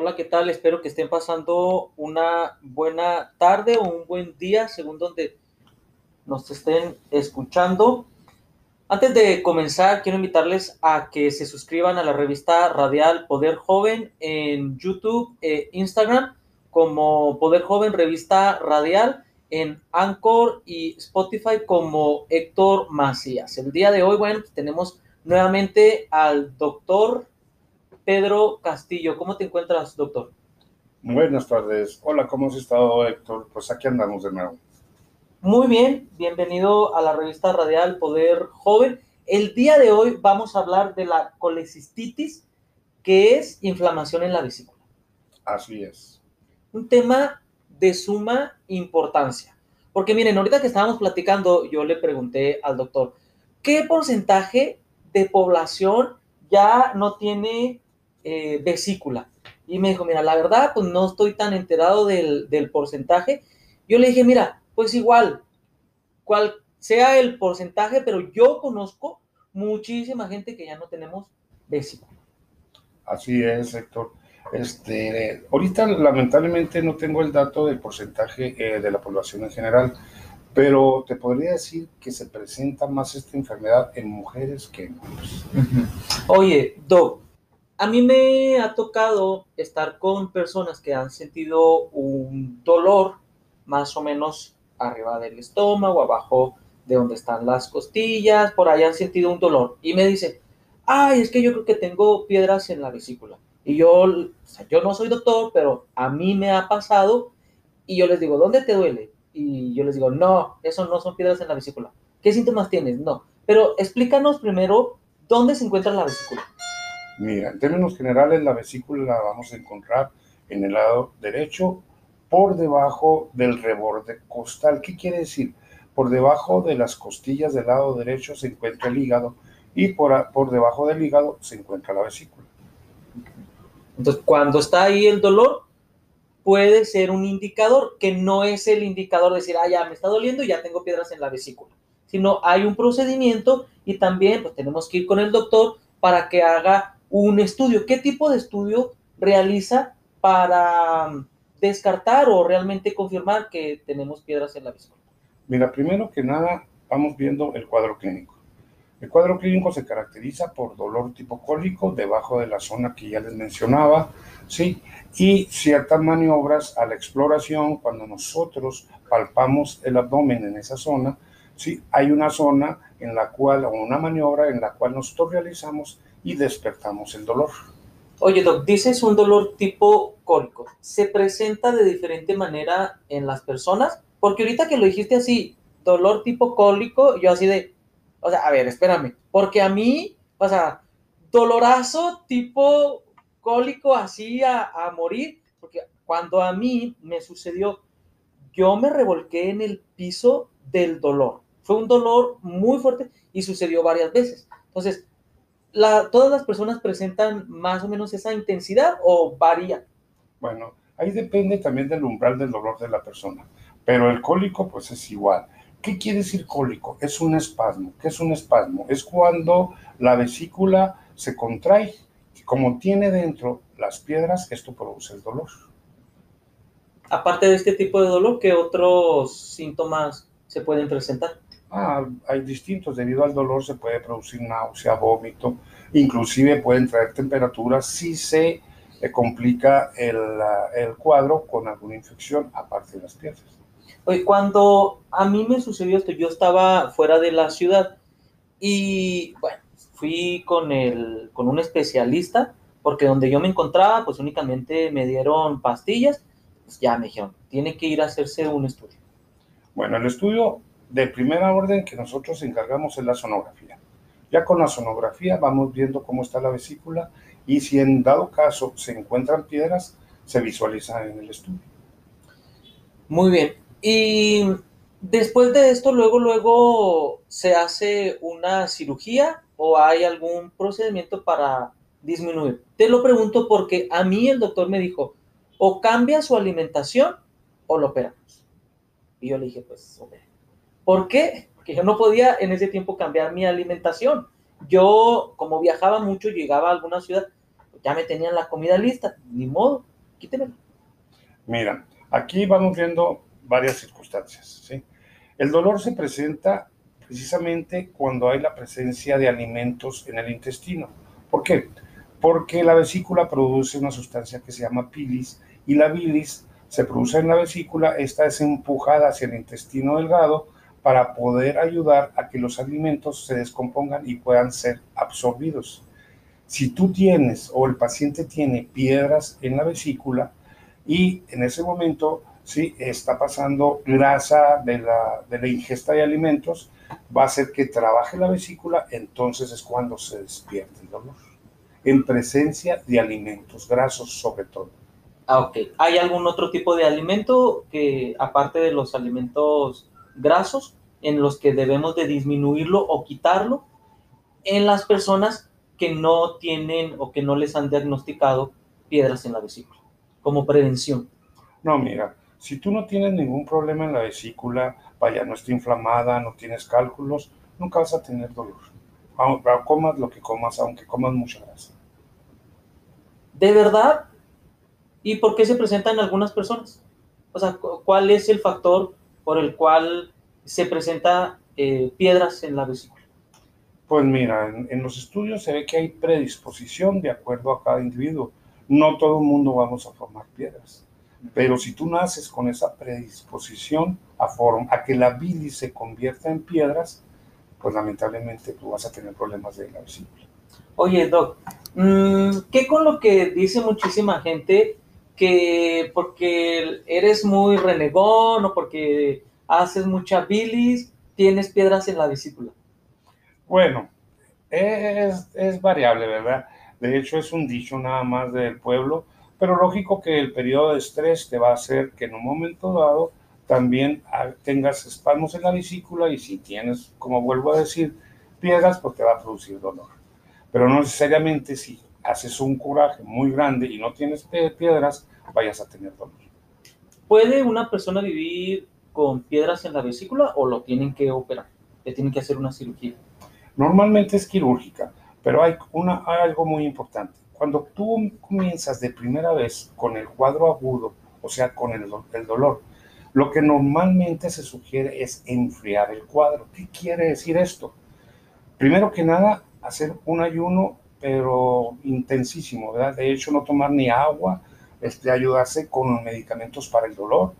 Hola, ¿qué tal? Espero que estén pasando una buena tarde o un buen día, según donde nos estén escuchando. Antes de comenzar, quiero invitarles a que se suscriban a la revista radial Poder Joven en YouTube e Instagram como Poder Joven Revista Radial, en Anchor y Spotify como Héctor Macías. El día de hoy, bueno, tenemos nuevamente al doctor Pedro Castillo. ¿Cómo te encuentras, doctor? Buenas tardes. Hola, ¿cómo has estado, Héctor? Pues aquí andamos de nuevo. Muy bien, bienvenido a la revista radial Poder Joven. El día de hoy vamos a hablar de la colecistitis, que es inflamación en la vesícula. Así es. Un tema de suma importancia. Porque miren, ahorita que estábamos platicando, yo le pregunté al doctor, ¿qué porcentaje de población ya no tiene eh, vesícula. Y me dijo, mira, la verdad, pues no estoy tan enterado del, del porcentaje. Yo le dije, mira, pues igual, cual sea el porcentaje, pero yo conozco muchísima gente que ya no tenemos vesícula. Así es, Héctor. Este, ahorita lamentablemente no tengo el dato del porcentaje eh, de la población en general, pero te podría decir que se presenta más esta enfermedad en mujeres que en hombres. Oye, Doc, a mí me ha tocado estar con personas que han sentido un dolor más o menos arriba del estómago, abajo de donde están las costillas, por ahí han sentido un dolor. Y me dicen, ay, es que yo creo que tengo piedras en la vesícula. Y yo, o sea, yo no soy doctor, pero a mí me ha pasado y yo les digo, ¿dónde te duele? Y yo les digo, no, eso no son piedras en la vesícula. ¿Qué síntomas tienes? No. Pero explícanos primero dónde se encuentra la vesícula. Mira, en términos generales, la vesícula la vamos a encontrar en el lado derecho por debajo del reborde costal. ¿Qué quiere decir? Por debajo de las costillas del lado derecho se encuentra el hígado y por, por debajo del hígado se encuentra la vesícula. Entonces, cuando está ahí el dolor, puede ser un indicador que no es el indicador de decir, ah, ya me está doliendo y ya tengo piedras en la vesícula, sino hay un procedimiento y también pues tenemos que ir con el doctor para que haga un estudio. ¿Qué tipo de estudio realiza para um, descartar o realmente confirmar que tenemos piedras en la vesícula? Mira, primero que nada, vamos viendo el cuadro clínico. El cuadro clínico se caracteriza por dolor tipo cólico debajo de la zona que ya les mencionaba, ¿sí? Y ciertas maniobras a la exploración, cuando nosotros palpamos el abdomen en esa zona, ¿sí? Hay una zona en la cual, o una maniobra en la cual nosotros realizamos y despertamos el dolor. Oye, Doc, dices un dolor tipo cólico. ¿Se presenta de diferente manera en las personas? Porque ahorita que lo dijiste así, dolor tipo cólico, yo así de, o sea, a ver, espérame, porque a mí, o sea, dolorazo tipo cólico así a, a morir, porque cuando a mí me sucedió, yo me revolqué en el piso del dolor. Fue un dolor muy fuerte y sucedió varias veces. Entonces, ¿todas las personas presentan más o menos esa intensidad o varía? Bueno, ahí depende también del umbral del dolor de la persona, pero el cólico pues es igual. ¿Qué quiere decir cólico? Es un espasmo. ¿Qué es un espasmo? Es cuando la vesícula se contrae como tiene dentro las piedras, esto produce el dolor. Aparte de este tipo de dolor, ¿qué otros síntomas se pueden presentar? Ah, hay distintos. Debido al dolor se puede producir náusea, vómito, inclusive pueden traer temperaturas si se eh, complica el, el, cuadro con alguna infección aparte de las piedras. Oye, cuando a mí me sucedió esto, yo estaba fuera de la ciudad y bueno, fui con, el, con un especialista porque donde yo me encontraba pues únicamente me dieron pastillas, pues ya me dijeron, tiene que ir a hacerse un estudio. Bueno, el estudio de primera orden que nosotros encargamos es la sonografía. Ya con la sonografía vamos viendo cómo está la vesícula y si en dado caso se encuentran piedras, se visualiza en el estudio. Muy bien. Y después de esto, luego, luego se hace una cirugía o hay algún procedimiento para disminuir. Te lo pregunto porque a mí el doctor me dijo, o cambia su alimentación o lo operamos. Y yo le dije, pues, hombre, ¿Por qué? Porque yo no podía en ese tiempo cambiar mi alimentación. Yo, como viajaba mucho, llegaba a alguna ciudad, ya me tenían la comida lista, ni modo, quítemelo. Mira, aquí vamos viendo varias circunstancias. El dolor se presenta precisamente cuando hay la presencia de alimentos en el intestino. ¿Por qué? Porque la vesícula produce una sustancia que se llama bilis y la bilis se produce en la vesícula, esta es empujada hacia el intestino delgado para poder ayudar a que los alimentos se descompongan y puedan ser absorbidos. Si tú tienes o el paciente tiene piedras en la vesícula y en ese momento sí está pasando grasa de la, de la ingesta de alimentos, va a hacer que trabaje la vesícula, entonces es cuando se despierta el dolor. En presencia de alimentos grasos sobre todo. Ah, ok. ¿Hay algún otro tipo de alimento que, aparte de los alimentos grasos, en los que debemos de disminuirlo o quitarlo en las personas que no tienen o que no les han diagnosticado piedras en la vesícula, como prevención? No, mira, si tú no tienes ningún problema en la vesícula, vaya, no está inflamada, no tienes cálculos, nunca vas a tener dolor. Aunque comas lo que comas, aunque comas mucha grasa. ¿De verdad? ¿Y por qué se presentan algunas personas? O sea, ¿cuál es el factor por el cual se presenta eh, piedras en la vesícula? Pues mira, en, en, los estudios se ve que hay predisposición de acuerdo a cada individuo. No todo el mundo vamos a formar piedras. Pero si tú naces con esa predisposición a, form a que la bilis se convierta en piedras, pues lamentablemente tú vas a tener problemas de la vesícula. Oye, Doc, mm, ¿qué con lo que dice muchísima gente que porque eres muy renegón o porque haces mucha bilis, tienes piedras en la vesícula? Bueno, es, es variable, ¿verdad? De hecho, es un dicho nada más del pueblo pero lógico que el periodo de estrés te va a hacer que en un momento dado también tengas espasmos en la vesícula y si tienes, como vuelvo a decir, piedras, pues te va a producir dolor. Pero no necesariamente si haces un coraje muy grande y no tienes piedras, vayas a tener dolor. ¿Puede una persona vivir con piedras en la vesícula o lo tienen que operar? ¿Le tienen que hacer una cirugía? Normalmente es quirúrgica, pero hay, una, hay algo muy importante cuando tú comienzas de primera vez con el cuadro agudo, o sea, con el, el dolor, lo que normalmente se sugiere es enfriar el cuadro. ¿Qué quiere decir esto? Primero que nada, hacer un ayuno, pero intensísimo, ¿verdad? De hecho, no tomar ni agua, este, ayudarse con medicamentos para el dolor,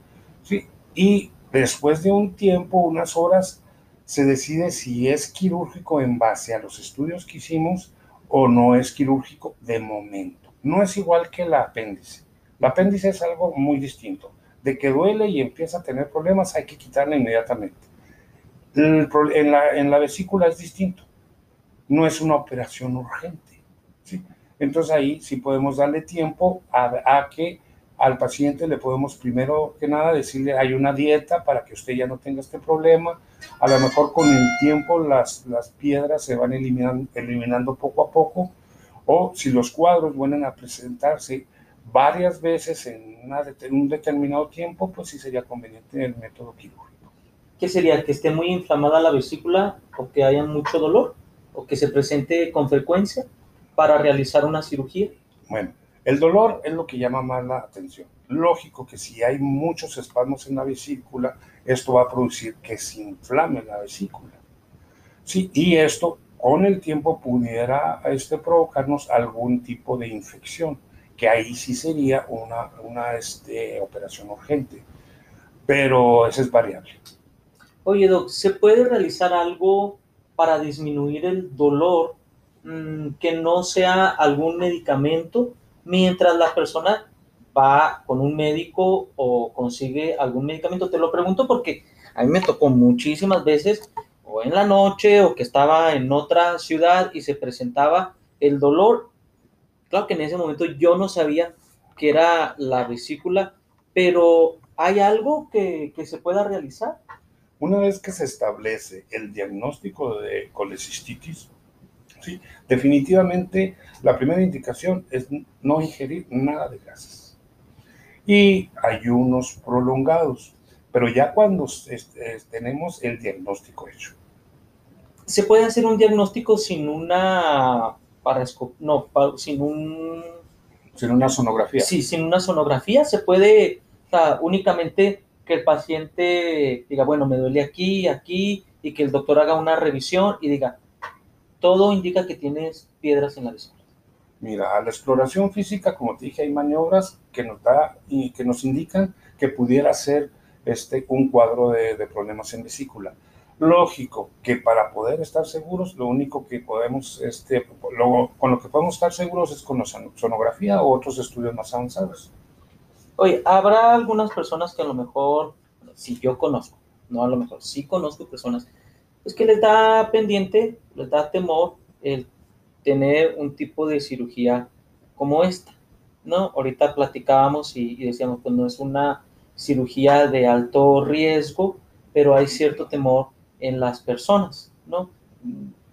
¿sí? Y después de un tiempo, unas horas, se decide si es quirúrgico en base a los estudios que hicimos o no es quirúrgico de momento. No es igual que el apéndice. El apéndice es algo muy distinto. De que duele y empieza a tener problemas, hay que quitarla inmediatamente. en, la, en la vesícula es distinto. No es una operación urgente. ¿sí? Entonces ahí sí podemos darle tiempo a, a que al paciente le podemos primero que nada decirle hay una dieta para que usted ya no tenga este problema. A lo mejor con el tiempo las, las piedras se van eliminando, eliminando poco a poco. O si los cuadros vuelven a presentarse varias veces en, en un determinado tiempo, pues sí sería conveniente el método quirúrgico. ¿Qué sería? ¿Que esté muy inflamada la vesícula o que haya mucho dolor? ¿O que se presente con frecuencia para realizar una cirugía? Bueno, el dolor es lo que llama más la atención. Lógico que si hay muchos espasmos en la vesícula, esto va a producir que se inflame la vesícula. Sí, y esto con el tiempo pudiera este, provocarnos algún tipo de infección, que ahí sí sería una, una este, operación urgente. Pero eso es variable. Oye, Doc, ¿se puede realizar algo para disminuir el dolor mmm, que no sea algún medicamento? Mientras la persona va con un médico o consigue algún medicamento. Te lo pregunto porque a mí me tocó muchísimas veces o en la noche o que estaba en otra ciudad y se presentaba el dolor. Claro que en ese momento yo no sabía que era la vesícula, pero ¿hay algo que, que se pueda realizar? Una vez que se establece el diagnóstico de colecistitis, ¿sí? Definitivamente la primera indicación es no ingerir nada de grasas y ayunos prolongados, pero ya cuando tenemos el diagnóstico hecho. ¿Se puede hacer un diagnóstico sin una? No, sin un... Sin una sonografía. Sí, sin una sonografía se puede, o sea, únicamente que el paciente diga, bueno, me duele aquí, aquí, y que el doctor haga una revisión y diga, todo indica que tienes piedras en la vesícula. Mira, a la exploración física, como te dije, hay maniobras que nos da y que nos indican que pudiera ser este, un cuadro de, de problemas en vesícula. Lógico que para poder estar seguros, lo único que podemos, este, lo, con lo que podemos estar seguros es con la sonografía o otros estudios más avanzados. Oye, habrá algunas personas que a lo mejor, si yo conozco, no a lo mejor, sí conozco personas, pues que les da pendiente, les da temor el tener un tipo de cirugía como esta, ¿no? Ahorita platicábamos y, y decíamos, pues no es una cirugía de alto riesgo, pero hay cierto temor en las personas, ¿no?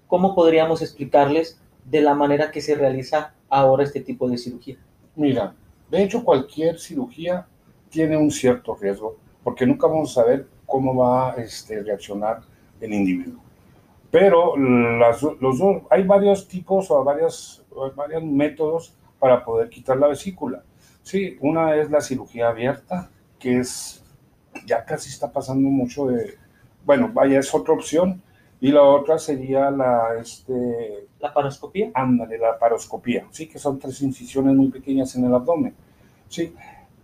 ¿Cómo podríamos explicarles de la manera que se realiza ahora este tipo de cirugía? Mira, de hecho cualquier cirugía tiene un cierto riesgo, porque nunca vamos a saber cómo va a este, reaccionar el individuo. Pero las, los dos, hay varios tipos o varios, varios métodos para poder quitar la vesícula. Sí, una es la cirugía abierta, que es, ya casi está pasando mucho de, bueno, vaya, es otra opción. Y la otra sería la, este... ¿La paroscopía? Ándale, la paroscopía, sí, que son tres incisiones muy pequeñas en el abdomen, sí.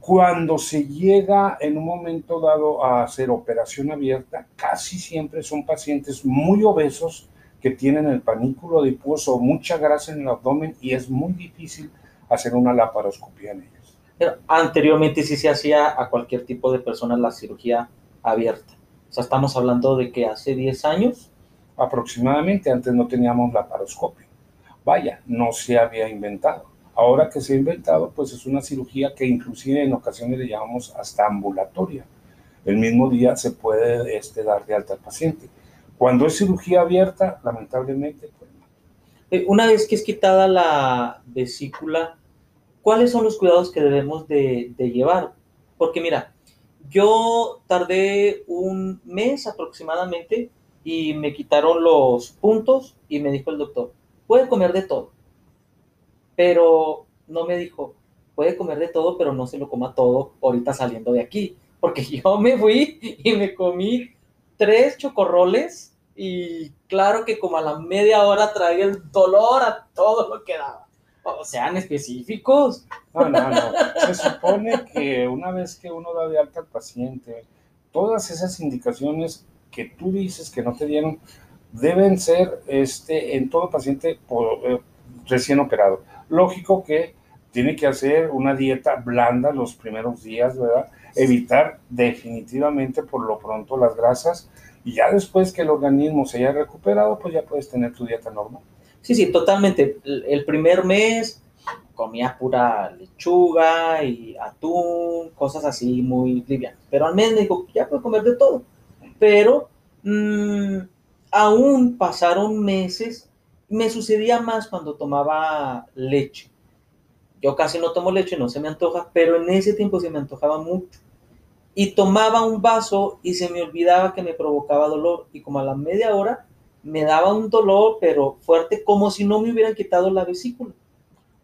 Cuando se llega en un momento dado a hacer operación abierta, casi siempre son pacientes muy obesos que tienen el panículo adiposo mucha grasa en el abdomen y es muy difícil hacer una laparoscopía en ellos. Pero anteriormente sí se hacía a cualquier tipo de persona la cirugía abierta. O sea, estamos hablando de que hace 10 años. Aproximadamente, antes no teníamos la paroscopio. Vaya, no se había inventado. Ahora que se ha inventado, pues es una cirugía que inclusive en ocasiones le llamamos hasta ambulatoria. El mismo día se puede este, dar de alta al paciente. Cuando es cirugía abierta, lamentablemente, pues. Eh, una vez que es quitada la vesícula, ¿cuáles son los cuidados que debemos de, de llevar? Porque mira, yo tardé un mes aproximadamente y me quitaron los puntos y me dijo el doctor, puede comer de todo, pero no me dijo, puede comer de todo, pero no se lo coma todo ahorita saliendo de aquí, porque yo me fui y me comí tres chocorroles y claro que como a la media hora traía el dolor a todo lo que daba. O sean específicos. No, no, no. Se supone que una vez que uno da de alta al paciente, todas esas indicaciones que tú dices que no te dieron deben ser este, en todo paciente por, eh, recién operado. Lógico que tiene que hacer una dieta blanda los primeros días, ¿verdad? Evitar definitivamente por lo pronto las grasas y ya después que el organismo se haya recuperado, pues ya puedes tener tu dieta normal. Sí, sí, totalmente. El primer mes comía pura lechuga y atún, cosas así muy livianas. Pero al mes me dijo, ya puedo comer de todo. Pero mmm, aún pasaron meses, me sucedía más cuando tomaba leche. Yo casi no tomo leche, no se me antoja, pero en ese tiempo se me antojaba mucho. Y tomaba un vaso y se me olvidaba que me provocaba dolor. Y como a la media hora me daba un dolor, pero fuerte, como si no me hubieran quitado la vesícula.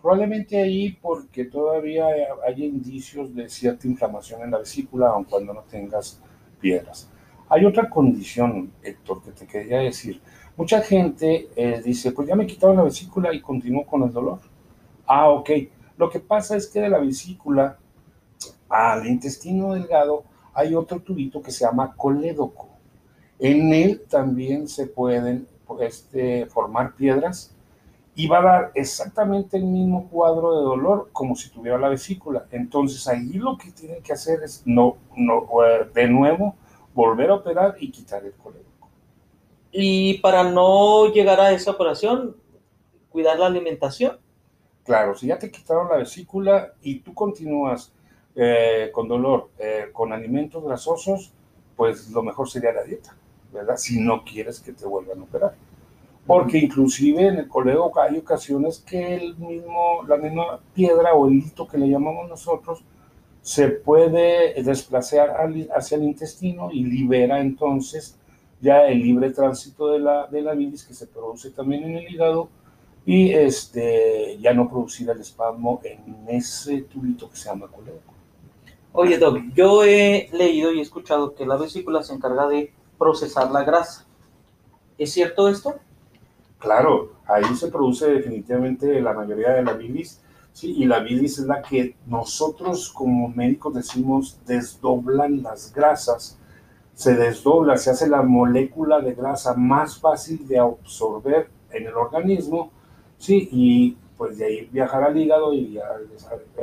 Probablemente ahí porque todavía hay indicios de cierta inflamación en la vesícula, aun cuando no tengas piedras. Hay otra condición, Héctor, que te quería decir. Mucha gente eh, dice, pues ya me quitaron la vesícula y continúo con el dolor. Ah, ok. Lo que pasa es que de la vesícula al intestino delgado hay otro tubito que se llama colédoco. En él también se pueden este, formar piedras y va a dar exactamente el mismo cuadro de dolor como si tuviera la vesícula. Entonces ahí lo que tienen que hacer es no, no de nuevo volver a operar y quitar el colédoco. Y para no llegar a esa operación, cuidar la alimentación. Claro, si ya te quitaron la vesícula y tú continúas eh, con dolor, eh, con alimentos grasosos, pues lo mejor sería la dieta. ¿verdad? Si no quieres que te vuelvan a operar. Porque inclusive en el colegio hay ocasiones que el mismo, la misma piedra o el hito que le llamamos nosotros se puede desplazar hacia el intestino y libera entonces ya el libre tránsito de la, de la bilis que se produce también en el hígado y este, ya no producir el espasmo en ese tubito que se llama colédoco. Oye, Doc, yo he leído y he escuchado que la vesícula se encarga de procesar la grasa. ¿Es cierto esto? Claro, ahí se produce definitivamente la mayoría de la bilis, sí, y la bilis es la que nosotros como médicos decimos desdoblan las grasas, se desdobla, se hace la molécula de grasa más fácil de absorber en el organismo, sí, y pues de ahí viajar al hígado y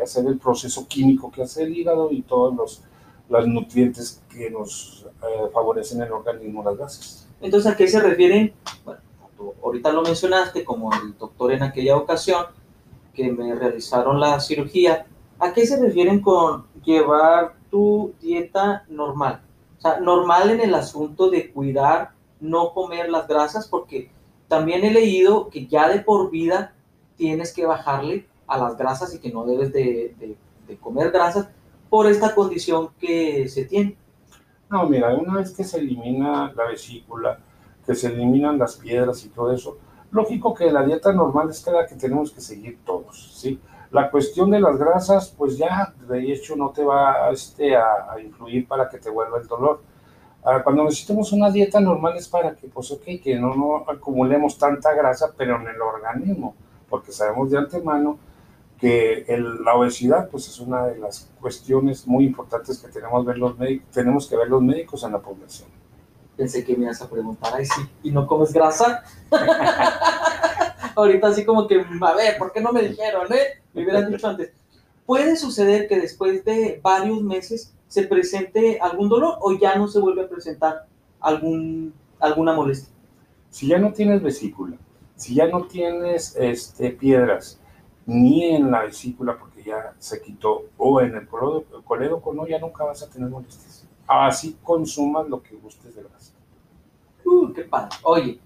hacer el proceso químico que hace el hígado y todos los, los nutrientes que nos eh, favorecen el organismo, las grasas. Entonces, ¿a qué se refieren? Bueno, ahorita lo mencionaste como el doctor en aquella ocasión que me realizaron la cirugía. ¿A qué se refieren con llevar tu dieta normal? Sea, normal en el asunto de cuidar, no comer las grasas, porque también he leído que ya de por vida tienes que bajarle a las grasas y que no debes de, de comer grasas por esta condición que se tiene. No, mira, una vez que se elimina la vesícula, que se eliminan las piedras y todo eso, lógico que la dieta normal es la que tenemos que seguir todos, ¿sí? La cuestión de las grasas, pues ya de hecho no te va este, a, influir para que te vuelva el dolor. Ah, cuando necesitemos una dieta normal es para que, pues ok, que no, no acumulemos tanta grasa, pero en el organismo, porque sabemos de antemano que la obesidad pues es una de las cuestiones muy importantes que tenemos, ver los tenemos que ver los médicos en la población. Pensé que me ibas a preguntar, ay sí, ¿y no comes grasa? Ahorita así como que, a ver, ¿por qué no me dijeron, eh? Me hubieran dicho antes. ¿Puede suceder que después de varios meses se presente algún dolor o ya no se vuelve a presentar algún, alguna molestia? Si ya no tienes vesícula, si ya no tienes este, piedras, ni en la vesícula porque ya se quitó, o en el colédoco, no, ya nunca vas a tener molestias. Así consumas lo que gustes de grasa. Uh, qué padre. Oye,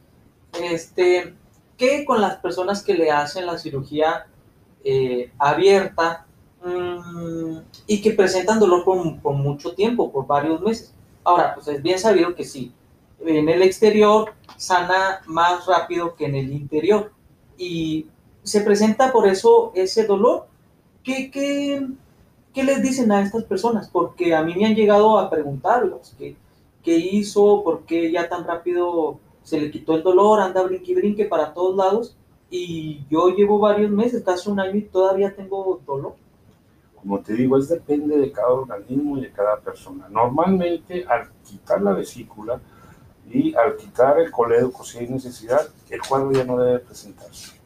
este, ¿qué con las personas que le hacen la cirugía eh, abierta mm, y que presentan dolor por, por, mucho tiempo, por varios meses? Ahora, pues es bien sabido que sí, en el exterior sana más rápido que en el interior. Y se presenta por eso ese dolor. ¿Qué, qué, qué les dicen a estas personas? Porque a mí me han llegado a preguntarlos qué, qué hizo, por qué ya tan rápido se le quitó el dolor, anda brinque brinque para todos lados y yo llevo varios meses, casi un año y todavía tengo dolor. Como te digo, es depende de cada organismo y de cada persona. Normalmente al quitar la vesícula y al quitar el colédoco si hay necesidad, el cuadro ya no debe presentarse.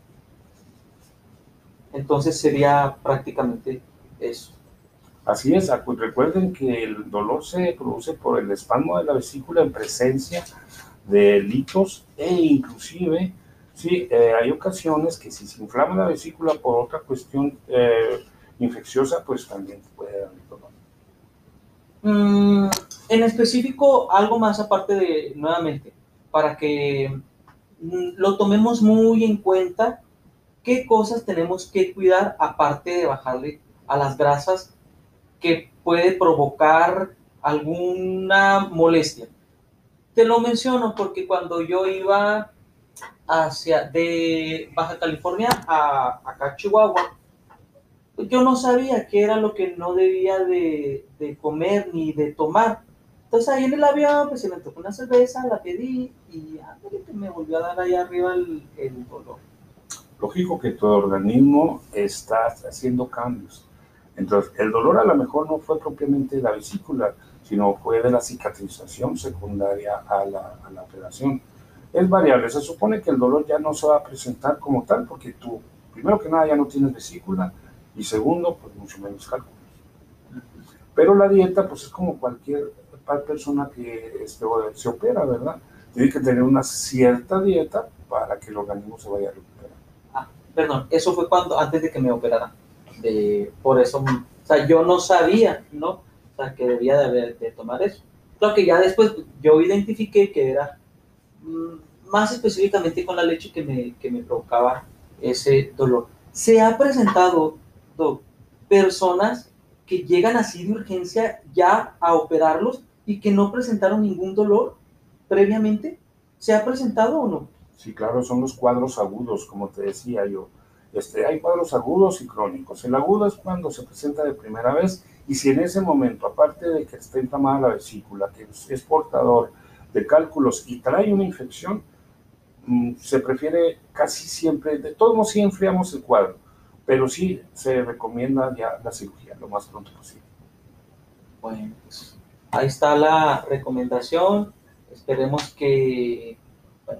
Entonces sería prácticamente eso. Así es, recuerden que el dolor se produce por el espasmo de la vesícula en presencia de litos e inclusive, sí, eh, hay ocasiones que si se inflama la vesícula por otra cuestión eh, infecciosa, pues también puede dar. Mm, en específico, algo más aparte de, nuevamente, para que mm, lo tomemos muy en cuenta qué cosas tenemos que cuidar aparte de bajarle a las grasas que puede provocar alguna molestia. Te lo menciono porque cuando yo iba hacia de Baja California a acá Chihuahua, yo no sabía qué era lo que no debía de, de comer ni de tomar. Entonces ahí en el avión pues se me tocó una cerveza, la pedí y me volvió a dar ahí arriba el, el dolor lógico que tu organismo está haciendo cambios. Entonces, el dolor a lo mejor no fue propiamente de la vesícula, sino fue de la cicatrización secundaria a la, a la operación. Es variable, se supone que el dolor ya no se va a presentar como tal, porque tú, primero que nada, ya no tienes vesícula, y segundo, pues mucho menos cálculos. Pero la dieta, pues es como cualquier persona que este, se opera, ¿verdad? Tiene que tener una cierta dieta para que el organismo se vaya a perdón, eso fue cuando, antes de que me operaran. De, por eso, o sea, yo no sabía, ¿no? O sea, que debía de, haber, de tomar eso. Lo que ya después yo identifiqué que era más específicamente con la leche que me, que me provocaba ese dolor. Se ha presentado, personas que llegan así de urgencia ya a operarlos y que no presentaron ningún dolor previamente. ¿Se ha presentado o no? Sí, claro, son los cuadros agudos, como te decía yo. Este, hay cuadros agudos y crónicos. El agudo es cuando se presenta de primera vez y si en ese momento, aparte de que está inflamada la vesícula, que es portador de cálculos y trae una infección, mm, se prefiere casi siempre, de todos modos sí enfriamos el cuadro, pero sí se recomienda ya la cirugía lo más pronto posible. Bueno, pues ahí está la recomendación. Esperemos que,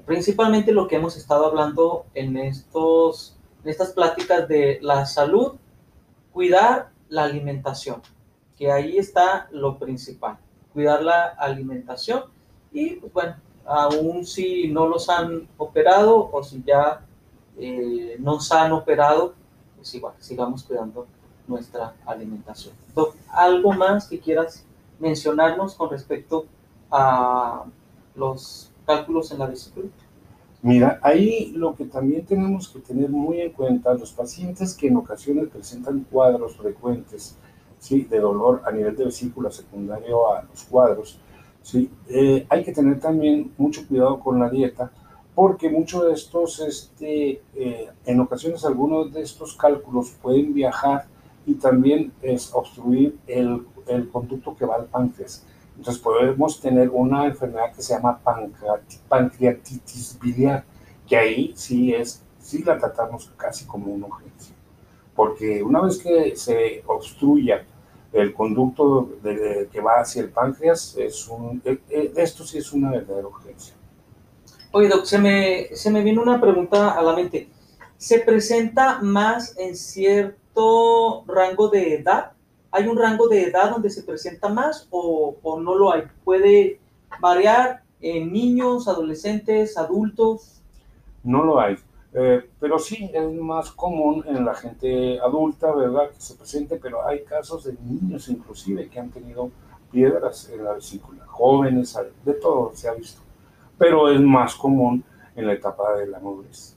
principalmente lo que hemos estado hablando en, estos, en estas pláticas de la salud, cuidar la alimentación, que ahí está lo principal, cuidar la alimentación y pues bueno, aún si no los han operado o si ya eh, nos han operado, pues igual, sigamos cuidando nuestra alimentación. ¿algo más que quieras mencionarnos con respecto a los cálculos en la vesícula? Mira, ahí lo que también tenemos que tener muy en cuenta, los pacientes que en ocasiones presentan cuadros frecuentes ¿sí? de dolor a nivel de vesícula secundario a los cuadros, ¿sí? Eh, hay que tener también mucho cuidado con la dieta, porque muchos de estos, este, eh, en ocasiones algunos de estos cálculos pueden viajar y también es obstruir el, el conducto que va al páncreas. Entonces podemos tener una enfermedad que se llama pancreatitis biliar, que ahí sí es, sí la tratamos casi como una urgencia. Porque una vez que se obstruya el conducto de, que va hacia el páncreas, es un, eh, eh, esto sí es una verdadera urgencia. Oye, Doc, se me, se me vino una pregunta a la mente. ¿Se presenta más en cierto rango de edad? ¿Hay un rango de edad donde se presenta más o, o no lo hay? ¿Puede variar en niños, adolescentes, adultos? No lo hay. Eh, pero sí, es más común en la gente adulta, ¿verdad? Que se presente, pero hay casos de niños inclusive que han tenido piedras en la vesícula, jóvenes, de todo se ha visto. Pero es más común en la etapa de la madurez.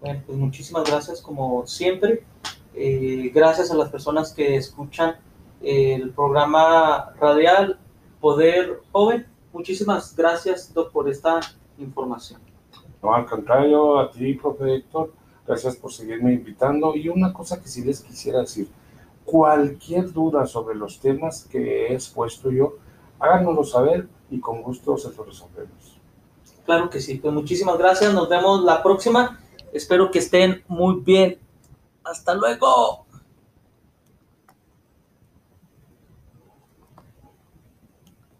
Bueno, pues muchísimas gracias como siempre. Eh, gracias a las personas que escuchan el programa radial Poder Joven. Muchísimas gracias, Doc, por esta información. No, al contrario, a ti, profe Héctor, gracias por seguirme invitando. Y una cosa que sí les quisiera decir, cualquier duda sobre los temas que he expuesto yo, háganoslo saber y con gusto se lo resolvemos. Claro que sí, pues muchísimas gracias, nos vemos la próxima. Espero que estén muy bien. Hasta luego.